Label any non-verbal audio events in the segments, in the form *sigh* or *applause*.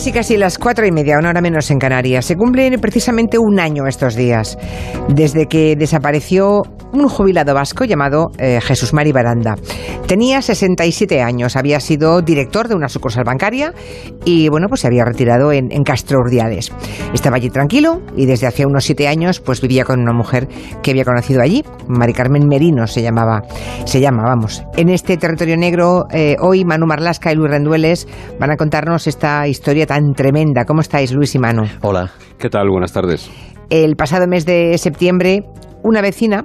Casi casi las cuatro y media, una hora menos en Canarias. Se cumple precisamente un año estos días desde que desapareció un jubilado vasco llamado eh, Jesús Mari Baranda. Tenía 67 años, había sido director de una sucursal bancaria y bueno, pues se había retirado en, en Castro Urdiales. Estaba allí tranquilo y desde hace unos siete años pues vivía con una mujer que había conocido allí, Mari Carmen Merino se llamaba, se llama, vamos. En este territorio negro, eh, hoy Manu Marlasca y Luis Rendueles van a contarnos esta historia tan tremenda. ¿Cómo estáis, Luis y Manu? Hola. ¿Qué tal? Buenas tardes. El pasado mes de septiembre, una vecina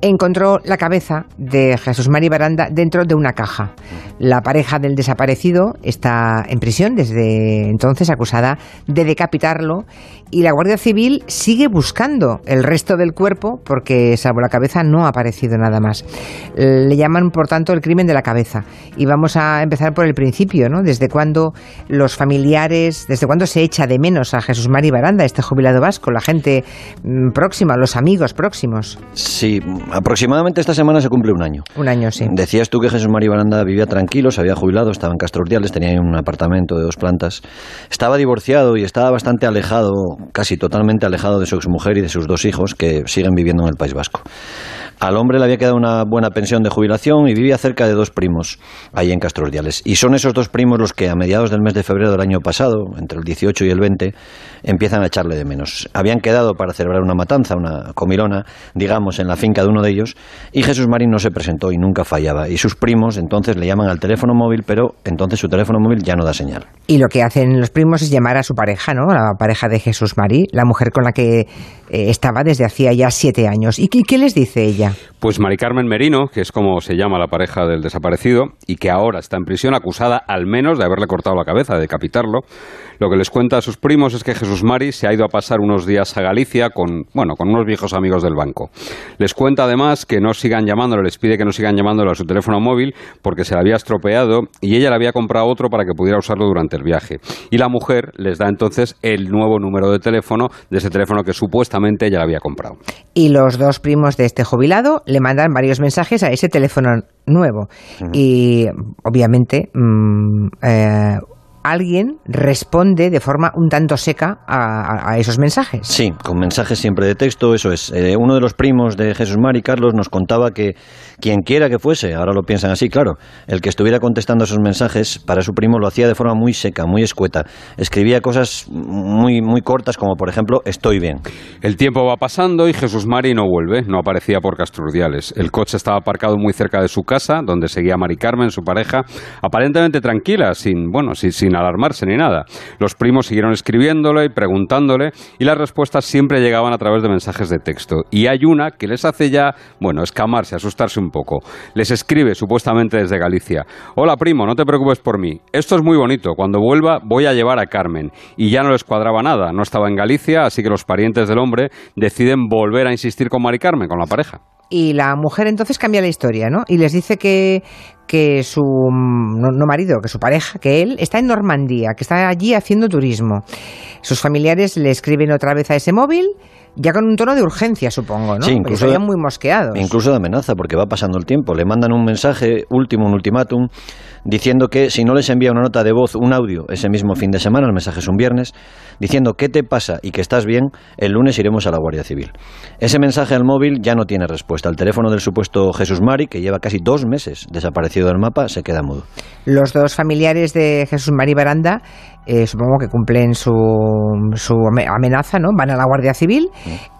encontró la cabeza de Jesús Mari Baranda dentro de una caja. La pareja del desaparecido está en prisión desde entonces acusada de decapitarlo y la Guardia Civil sigue buscando el resto del cuerpo porque salvo la cabeza no ha aparecido nada más. Le llaman por tanto el crimen de la cabeza y vamos a empezar por el principio, ¿no? Desde cuándo los familiares, desde cuándo se echa de menos a Jesús Mari Baranda, este jubilado vasco, la gente mm, próxima, los amigos próximos. Sí, aproximadamente esta semana se cumple un año. Un año, sí. Decías tú que Jesús Mari Baranda vivía tranquilo, se había jubilado, estaba en Castro Urdiales, tenía un apartamento de dos plantas. Estaba divorciado y estaba bastante alejado, casi totalmente alejado de su exmujer y de sus dos hijos que siguen viviendo en el País Vasco. Al hombre le había quedado una buena pensión de jubilación y vivía cerca de dos primos, ahí en Castro Urdiales. Y son esos dos primos los que a mediados del mes de febrero del año pasado, entre el 18 y el 20, empiezan a echarle de menos. Habían quedado para celebrar una matanza, una comilona, digamos, en la finca de uno de ellos, y Jesús Marín no se presentó y nunca fallaba. Y sus primos entonces le llaman al teléfono móvil, pero entonces su teléfono móvil ya no da señal. Y lo que hacen los primos es llamar a su pareja, ¿no? La pareja de Jesús Marí, la mujer con la que eh, estaba desde hacía ya siete años. ¿Y qué les dice ella? Pues Mari Carmen Merino, que es como se llama la pareja del desaparecido y que ahora está en prisión acusada al menos de haberle cortado la cabeza, de decapitarlo, lo que les cuenta a sus primos es que Jesús Mari se ha ido a pasar unos días a Galicia con, bueno, con unos viejos amigos del banco. Les cuenta además que no sigan llamándolo, les pide que no sigan llamándolo a su teléfono móvil porque se le había estropeado y ella le había comprado otro para que pudiera usarlo durante el viaje. Y la mujer les da entonces el nuevo número de teléfono de ese teléfono que supuestamente ella le había comprado. Y los dos primos de este jubilado le mandan varios mensajes a ese teléfono nuevo. Y obviamente mm, eh, alguien responde de forma un tanto seca a, esos mensajes. Sí, con mensajes siempre de texto, eso es. Eh, uno de los primos de Jesús Mari, Carlos, nos contaba que quien quiera que fuese, ahora lo piensan así, claro, el que estuviera contestando esos mensajes, para su primo lo hacía de forma muy seca, muy escueta. Escribía cosas muy, muy cortas, como por ejemplo, estoy bien. El tiempo va pasando y Jesús Mari no vuelve, no aparecía por Castrurdiales. El coche estaba aparcado muy cerca de su casa, donde seguía Mari Carmen, su pareja, aparentemente tranquila, sin, bueno, sin, sin alarmarse ni nada. Los primos siguieron escribiéndole y preguntándole y las respuestas siempre llegaban a través de mensajes de texto. Y hay una que les hace ya, bueno, escamarse, asustarse un poco. Les escribe supuestamente desde Galicia. Hola primo, no te preocupes por mí. Esto es muy bonito. Cuando vuelva voy a llevar a Carmen. Y ya no les cuadraba nada. No estaba en Galicia, así que los parientes del hombre deciden volver a insistir con Mari Carmen, con la pareja. Y la mujer entonces cambia la historia, ¿no? Y les dice que, que su, mm, no, no marido, que su pareja, que él está en Normandía, que está allí haciendo turismo. Sus familiares le escriben otra vez a ese móvil, ya con un tono de urgencia, supongo, ¿no? Sí, incluso muy mosqueados. Incluso de amenaza, porque va pasando el tiempo. Le mandan un mensaje último, un ultimátum, diciendo que si no les envía una nota de voz, un audio, ese mismo fin de semana, el mensaje es un viernes, diciendo qué te pasa y que estás bien, el lunes iremos a la Guardia Civil. Ese mensaje al móvil ya no tiene respuesta. El teléfono del supuesto Jesús Mari, que lleva casi dos meses desaparecido del mapa, se queda mudo. Los dos familiares de Jesús Mari Baranda, eh, supongo que cumplen su, su ame- amenaza, ¿no? Van a la Guardia Civil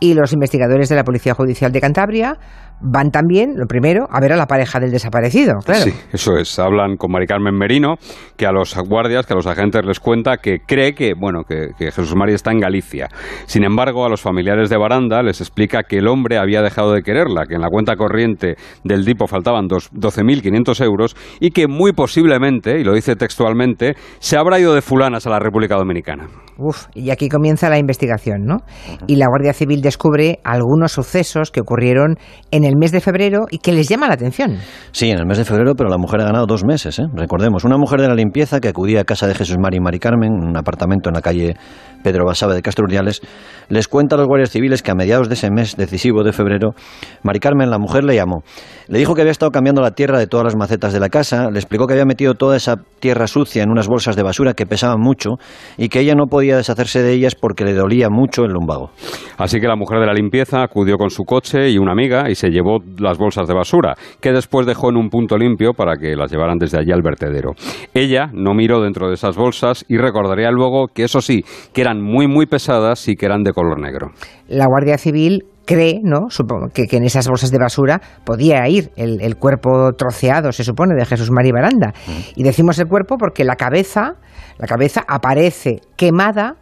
y los investigadores de la Policía Judicial de Cantabria van también, lo primero, a ver a la pareja del desaparecido, claro. Sí, eso es. Hablan con Mari Carmen Merino, que a los guardias, que a los agentes les cuenta que cree que, bueno, que, que Jesús María está en Galicia. Sin embargo, a los familiares de Baranda les explica que el hombre había dejado de quererla, que en la cuenta corriente del DIPO faltaban dos- 12.500 euros y que muy posiblemente, y lo dice textualmente, se habrá ido de fulanas a la República Dominicana. Uf, y aquí comienza la investigación, ¿no? Y la Guardia Civil descubre algunos sucesos que ocurrieron en el mes de febrero y que les llama la atención. Sí, en el mes de febrero, pero la mujer ha ganado dos meses, ¿eh? recordemos. Una mujer de la limpieza que acudía a casa de Jesús Mari y Mari Carmen, en un apartamento en la calle Pedro Basabe de Castro Urdiales, les cuenta a los guardias civiles que a mediados de ese mes decisivo de febrero, Mari Carmen, la mujer, le llamó. Le dijo que había estado cambiando la tierra de todas las macetas de la casa, le explicó que había metido toda esa tierra sucia en unas bolsas de basura que pesaban mucho y que ella no podía deshacerse de ellas porque le dolía mucho el lumbago. Así que la mujer de la limpieza acudió con su coche y una amiga y se llevó las bolsas de basura, que después dejó en un punto limpio para que las llevaran desde allí al vertedero. Ella no miró dentro de esas bolsas y recordaría luego que eso sí, que eran muy muy pesadas y que eran de color negro. La Guardia Civil cree, ¿no? Supongo que, en esas bolsas de basura podía ir el, cuerpo troceado, se supone, de Jesús María Baranda. Mm. Y decimos el cuerpo porque la cabeza, la cabeza aparece quemada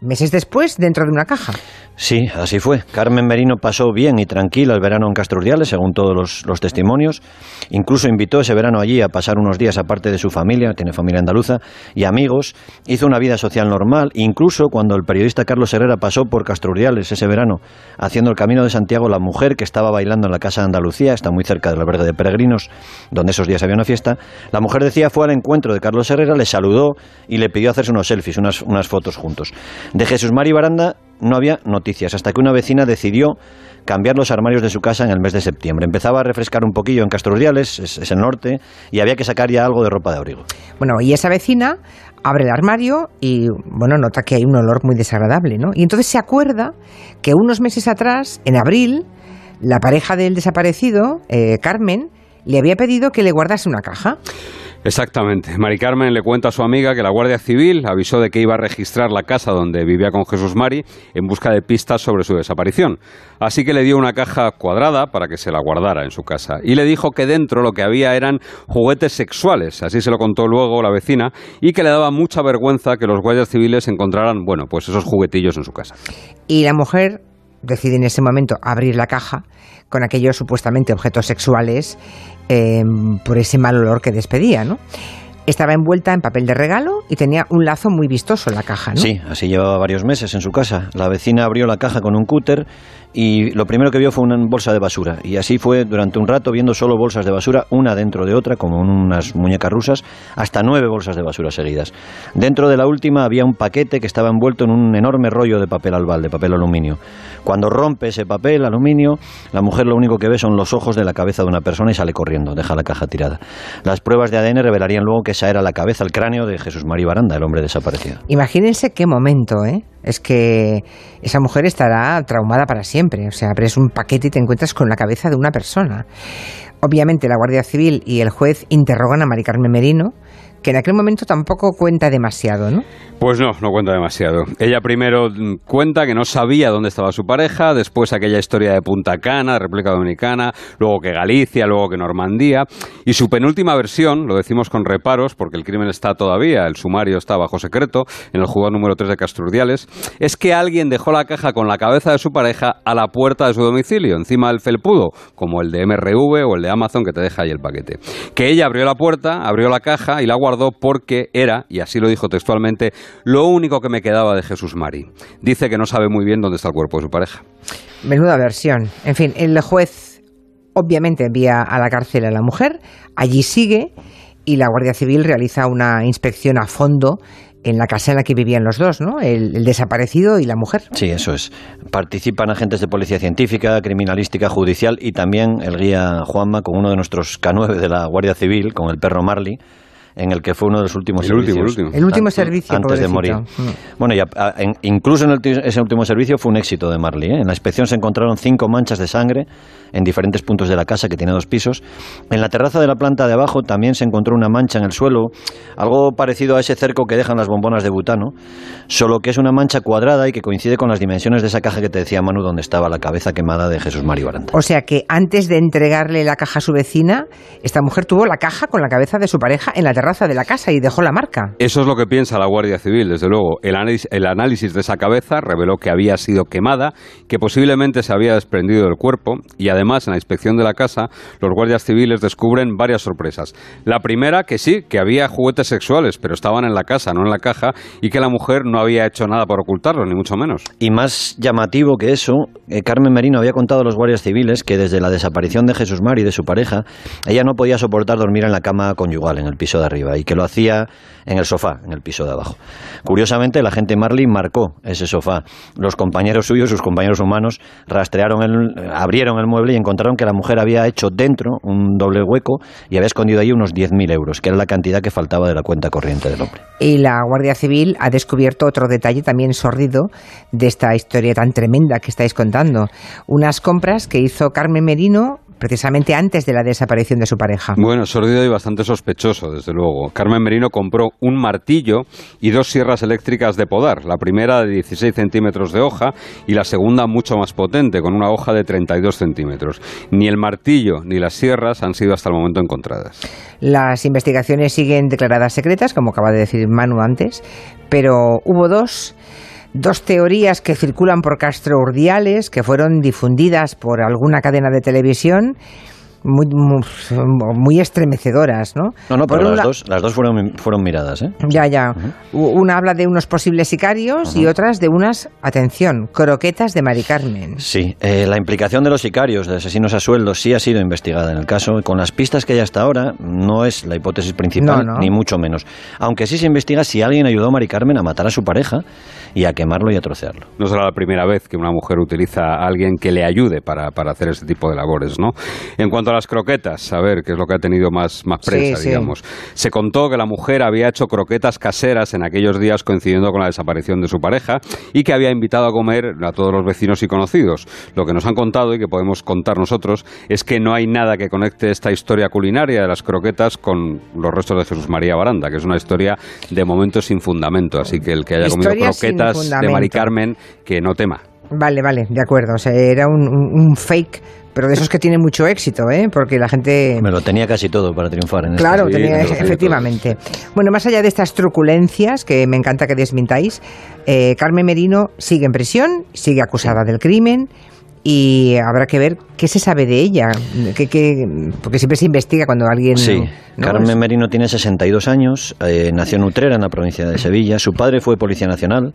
meses después dentro de una caja. Sí, así fue. Carmen Merino pasó bien y tranquila el verano en Castro Urdiales, según todos los, testimonios. Incluso invitó ese verano allí a pasar unos días aparte de su familia, tiene familia andaluza, y amigos. Hizo una vida social normal. Incluso cuando el periodista Carlos Herrera pasó por Castro Urdiales ese verano, haciendo el camino de Santiago, la mujer que estaba bailando en la Casa de Andalucía, está muy cerca del albergue de peregrinos, donde esos días había una fiesta, la mujer decía fue al encuentro de Carlos Herrera, le saludó y le pidió hacerse unos selfies, unas, unas fotos juntos. De Jesús Mari Baranda no había noticias, hasta que una vecina decidió cambiar los armarios de su casa en el mes de septiembre. Empezaba a refrescar un poquillo en Castrodiales, es, es el norte, y había que sacar ya algo de ropa de abrigo. Bueno, y esa vecina abre el armario y, bueno, nota que hay un olor muy desagradable, ¿no? Y entonces se acuerda que unos meses atrás, en abril, la pareja del desaparecido, eh, Carmen, le había pedido que le guardase una caja. Exactamente. Mari Carmen le cuenta a su amiga que la Guardia Civil avisó de que iba a registrar la casa donde vivía con Jesús Mari en busca de pistas sobre su desaparición. Así que le dio una caja cuadrada para que se la guardara en su casa. Y le dijo que dentro lo que había eran juguetes sexuales, así se lo contó luego la vecina, y que le daba mucha vergüenza que los guardias civiles encontraran, bueno, pues esos juguetillos en su casa. Y la mujer decide en ese momento abrir la caja con aquellos supuestamente objetos sexuales Em, por ese mal olor que despedía, ¿no? Estaba envuelta en papel de regalo y tenía un lazo muy vistoso en la caja, ¿no? Sí, así llevaba varios meses en su casa. La vecina abrió la caja con un cúter y lo primero que vio fue una bolsa de basura. Y así fue durante un rato viendo solo bolsas de basura, una dentro de otra, como unas muñecas rusas, hasta nueve bolsas de basura seguidas. Dentro de la última había un paquete que estaba envuelto en un enorme rollo de papel albal, de papel aluminio. Cuando rompe ese papel aluminio, la mujer lo único que ve son los ojos de la cabeza de una persona y sale corriendo, deja la caja tirada. Las pruebas de ADN revelarían luego que esa era la cabeza, el cráneo de Jesús María Baranda, el hombre desaparecido. Imagínense qué momento, ¿eh? Es que esa mujer estará traumada para siempre. O sea, abres un paquete y te encuentras con la cabeza de una persona. Obviamente la Guardia Civil y el juez interrogan a Mari Carmen Merino, que en aquel momento tampoco cuenta demasiado, ¿no? Pues no, no cuenta demasiado. Ella primero cuenta que no sabía dónde estaba su pareja, después aquella historia de Punta Cana, República Dominicana, luego que Galicia, luego que Normandía, y su penúltima versión, lo decimos con reparos, porque el crimen está todavía, el sumario está bajo secreto, en el juzgado número 3 de Casturdiales, es que alguien dejó la caja con la cabeza de su pareja a la puerta de su domicilio, encima del felpudo, como el de MRV o el de Amazon que te deja ahí el paquete. Que ella abrió la puerta, abrió la caja y la guardó porque era, y así lo dijo textualmente, lo único que me quedaba de Jesús Mari. Dice que no sabe muy bien dónde está el cuerpo de su pareja. Menuda versión. En fin, el juez obviamente envía a la cárcel a la mujer, allí sigue y la Guardia Civil realiza una inspección a fondo en la casa en la que vivían los dos, ¿no? El, el, desaparecido y la mujer. Sí, eso es. Participan agentes de policía científica, criminalística, judicial y también el guía Juanma con uno de nuestros K9 de la Guardia Civil, con el perro Marley en el que fue uno de los últimos el servicios. Último, el último. El último servicio. Antes de morir. Mm. Bueno, y incluso en ese último servicio fue un éxito de Marley. ¿eh? En la inspección se encontraron cinco manchas de sangre en diferentes puntos de la casa, que tiene dos pisos. En la terraza de la planta de abajo también se encontró una mancha en el suelo, algo parecido a ese cerco que dejan las bombonas de butano, solo que es una mancha cuadrada y que coincide con las dimensiones de esa caja que te decía Manu, donde estaba la cabeza quemada de Jesús Mario Baranda. O sea que antes de entregarle la caja a su vecina, esta mujer tuvo la caja con la cabeza de su pareja en la terraza terraza de la casa y dejó la marca. Eso es lo que piensa la Guardia Civil, desde luego. El análisis, el análisis de esa cabeza reveló que había sido quemada, que posiblemente se había desprendido del cuerpo y además en la inspección de la casa los guardias civiles descubren varias sorpresas. La primera, que sí, que había juguetes sexuales, pero estaban en la casa, no en la caja, y que la mujer no había hecho nada por ocultarlo, ni mucho menos. Y más llamativo que eso, eh, Carmen Merino había contado a los guardias civiles que desde la desaparición de Jesús Mari y de su pareja, ella no podía soportar dormir en la cama conyugal, en el piso de arriba, y que lo hacía en el sofá, en el piso de abajo. Curiosamente, la gente Marley marcó ese sofá. Los compañeros suyos, sus compañeros humanos, rastrearon el, abrieron el mueble y encontraron que la mujer había hecho dentro un doble hueco y había escondido ahí unos 10.000 euros, que era la cantidad que faltaba de la cuenta corriente del hombre. Y la Guardia Civil ha descubierto otro detalle también sordido de esta historia tan tremenda que estáis contando. Unas compras que hizo Carmen Merino precisamente antes de la desaparición de su pareja. Bueno, sordido y bastante sospechoso, desde luego. Carmen Merino compró un martillo y dos sierras eléctricas de podar, la primera de 16 centímetros de hoja y la segunda mucho más potente, con una hoja de 32 centímetros. Ni el martillo ni las sierras han sido hasta el momento encontradas. Las investigaciones siguen declaradas secretas, como acaba de decir Manu antes, pero hubo dos dos teorías que circulan por Castro Urdiales, que fueron difundidas por alguna cadena de televisión muy, muy, estremecedoras, ¿no? No, no, pero las, dos, las dos fueron, fueron miradas, ¿eh? Ya, ya. Una habla de unos posibles sicarios y otras de unas, atención, croquetas de Mari Carmen. Sí, eh, la implicación de los sicarios, de asesinos a sueldo, sí ha sido investigada en el caso. Con las pistas que hay hasta ahora, no es la hipótesis principal, ni mucho menos. Aunque sí se investiga si alguien ayudó a Mari Carmen a matar a su pareja y a quemarlo y a trocearlo. No será la primera vez que una mujer utiliza a alguien que le ayude para, para hacer este tipo de labores, ¿no? En cuanto a las croquetas, a ver, qué es lo que ha tenido más, más prensa, digamos. Se contó que la mujer había hecho croquetas caseras en aquellos días coincidiendo con la desaparición de su pareja y que había invitado a comer a todos los vecinos y conocidos. Lo que nos han contado y que podemos contar nosotros es que no hay nada que conecte esta historia culinaria de las croquetas con los restos de Jesús María Baranda, que es una historia de momento sin fundamento. Así que el que haya comido croquetas de Mari Carmen, que no tema. Vale, vale, de acuerdo. O sea, era un, fake pero de esos que tienen mucho éxito, ¿eh? porque la gente... Me lo tenía casi todo para triunfar en este Claro, tenía, efectivamente. Bueno, más allá de estas truculencias, que me encanta que desmintáis, eh, Carmen Merino sigue en prisión, sigue acusada del crimen y habrá que ver qué se sabe de ella, porque siempre se investiga cuando alguien... Sí, Carmen Merino tiene 62 años, eh, nació en Utrera, en la provincia de Sevilla, su padre fue policía nacional,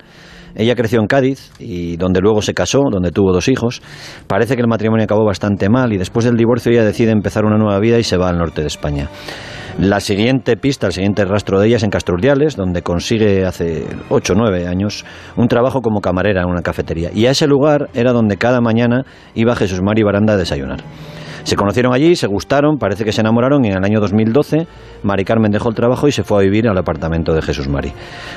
ella creció en Cádiz y donde luego se casó, donde tuvo dos hijos. Parece que el matrimonio acabó bastante mal y después del divorcio ella decide empezar una nueva vida y se va al norte de España. La siguiente pista, el siguiente rastro de ella es en Castrurdiales, donde consigue hace 8 o 9 años un trabajo como camarera en una cafetería. Y a ese lugar era donde cada mañana iba Jesús Mari Baranda a desayunar. Se conocieron allí, se gustaron, parece que se enamoraron y en el año 2012 Mari Carmen dejó el trabajo y se fue a vivir al apartamento de Jesús Mari.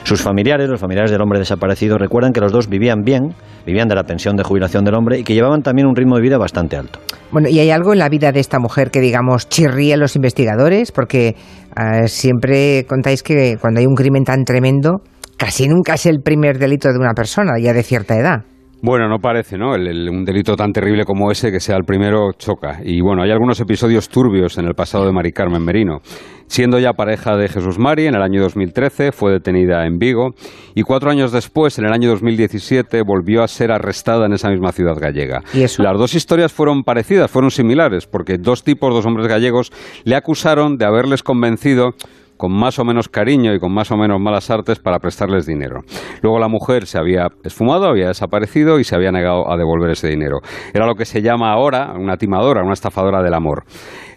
Sus familiares, los familiares del hombre desaparecido, recuerdan que los dos vivían bien, vivían de la pensión de jubilación del hombre y que llevaban también un ritmo de vida bastante alto. Bueno, ¿y hay algo en la vida de esta mujer que, digamos, chirría a los investigadores? Porque eh, siempre contáis que cuando hay un crimen tan tremendo, casi nunca es el primer delito de una persona ya de cierta edad. Bueno, no parece, ¿no? un delito tan terrible como ese que sea el primero choca. Y bueno, hay algunos episodios turbios en el pasado de Mari Carmen Merino. Siendo ya pareja de Jesús Mari, en el año 2013 fue detenida en Vigo y cuatro años después, en el año 2017, volvió a ser arrestada en esa misma ciudad gallega. Las dos historias fueron parecidas, fueron similares, porque dos tipos, dos hombres gallegos, le acusaron de haberles convencido con más o menos cariño y con más o menos malas artes para prestarles dinero. Luego la mujer se había esfumado, había desaparecido y se había negado a devolver ese dinero. Era lo que se llama ahora una timadora, una estafadora del amor,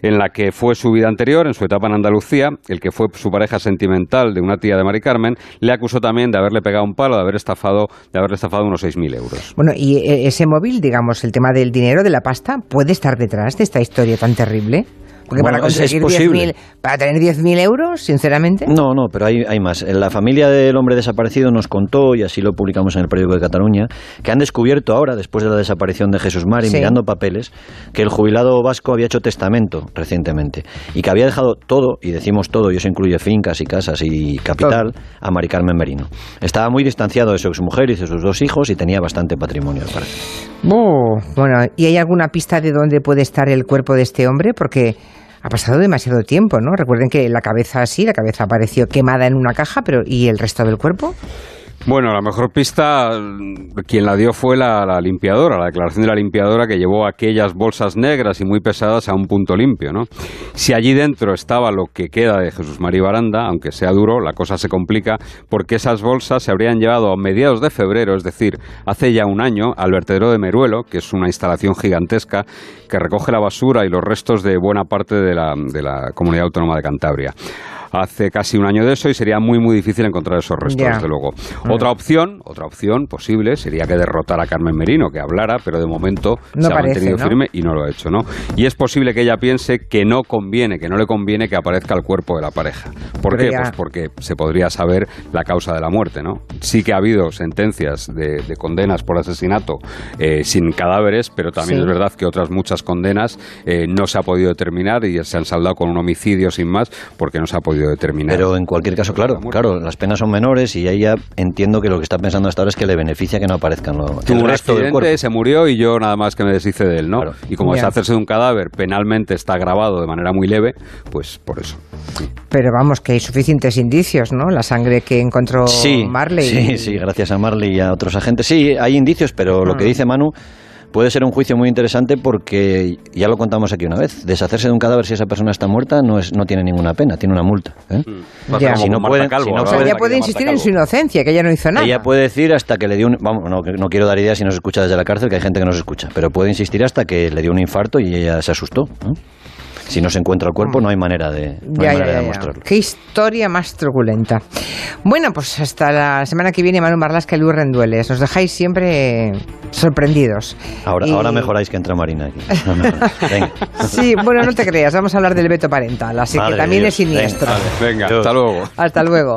en la que fue su vida anterior, en su etapa en Andalucía, el que fue su pareja sentimental de una tía de Mari Carmen, le acusó también de haberle pegado un palo, de haber estafado, de haberle estafado unos 6.000 euros. Bueno, y eh, ese móvil, digamos, el tema del dinero, de la pasta, ¿puede estar detrás de esta historia tan terrible? Porque para conseguir es, para tener 10.000 euros, sinceramente. No, no, pero hay, hay más. La familia del hombre desaparecido nos contó, y así lo publicamos en el periódico de Cataluña, que han descubierto ahora, después de la desaparición de Jesús Mari, mirando papeles, que el jubilado vasco había hecho testamento recientemente y que había dejado todo, y decimos todo, y eso incluye fincas y casas y capital, a Mari Carmen Merino. Estaba muy distanciado de su exmujer y de sus dos hijos y tenía bastante patrimonio, bueno, ¿y hay alguna pista de dónde puede estar el cuerpo de este hombre? Porque ha pasado demasiado tiempo, ¿no? Recuerden que la cabeza sí, la cabeza apareció quemada en una caja, pero ¿y el resto del cuerpo? Bueno, la mejor pista, quien la dio fue la, limpiadora, la declaración de la limpiadora que llevó aquellas bolsas negras y muy pesadas a un punto limpio, ¿no? Si allí dentro estaba lo que queda de Jesús María Baranda, aunque sea duro, la cosa se complica porque esas bolsas se habrían llevado a mediados de febrero, es decir, hace ya un año, al vertedero de Meruelo, que es una instalación gigantesca que recoge la basura y los restos de buena parte de la, de la comunidad autónoma de Cantabria hace casi un año de eso y sería muy muy difícil encontrar esos restos, desde luego. Otra opción, otra opción posible sería que derrotara a Carmen Merino, que hablara, pero de momento se ha mantenido firme y no lo ha hecho, ¿no? Y es posible que ella piense que no conviene, que no le conviene que aparezca el cuerpo de la pareja. ¿Por qué? Pues porque se podría saber la causa de la muerte, ¿no? Sí que ha habido sentencias de, condenas por asesinato eh, sin cadáveres, pero también es verdad que otras muchas condenas eh, no se ha podido determinar y se han saldado con un homicidio sin más porque no se ha podido determinar. Pero en cualquier caso, claro, claro, las penas son menores y ella entiendo que lo que está pensando hasta ahora es que le beneficia que no aparezcan los el resto del cuerpo. se murió y yo nada más que me deshice de él, ¿no? Y como es hacerse de un cadáver, penalmente está grabado de manera muy leve, pues por eso. Pero vamos, que hay suficientes indicios, ¿no? La sangre que encontró Marley. Sí, sí, gracias a Marley y a otros agentes. Sí, hay indicios, pero lo que dice Manu puede ser un juicio muy interesante porque, ya lo contamos aquí una vez, deshacerse de un cadáver si esa persona está muerta no, es, no tiene ninguna pena, tiene una multa. ¿eh? Mm. Si no puede, ella puede insistir en su inocencia, que ella no hizo nada. Ella puede decir hasta que le dio un... Vamos, no, no quiero dar ideas si no se escucha desde la cárcel, que hay gente que no se escucha, pero puede insistir hasta que le dio un infarto y ella se asustó. Si no se encuentra el cuerpo, no hay manera de, demostrarlo. Qué historia más truculenta. Bueno, pues hasta la semana que viene, Manu Marlasca y Luis Rendueles. Nos dejáis siempre sorprendidos. Ahora, ahora mejoráis que entra Marina aquí. *laughs* sí, bueno, no te creas. Vamos a hablar del veto parental, así que también es siniestro. venga hasta luego. Hasta luego.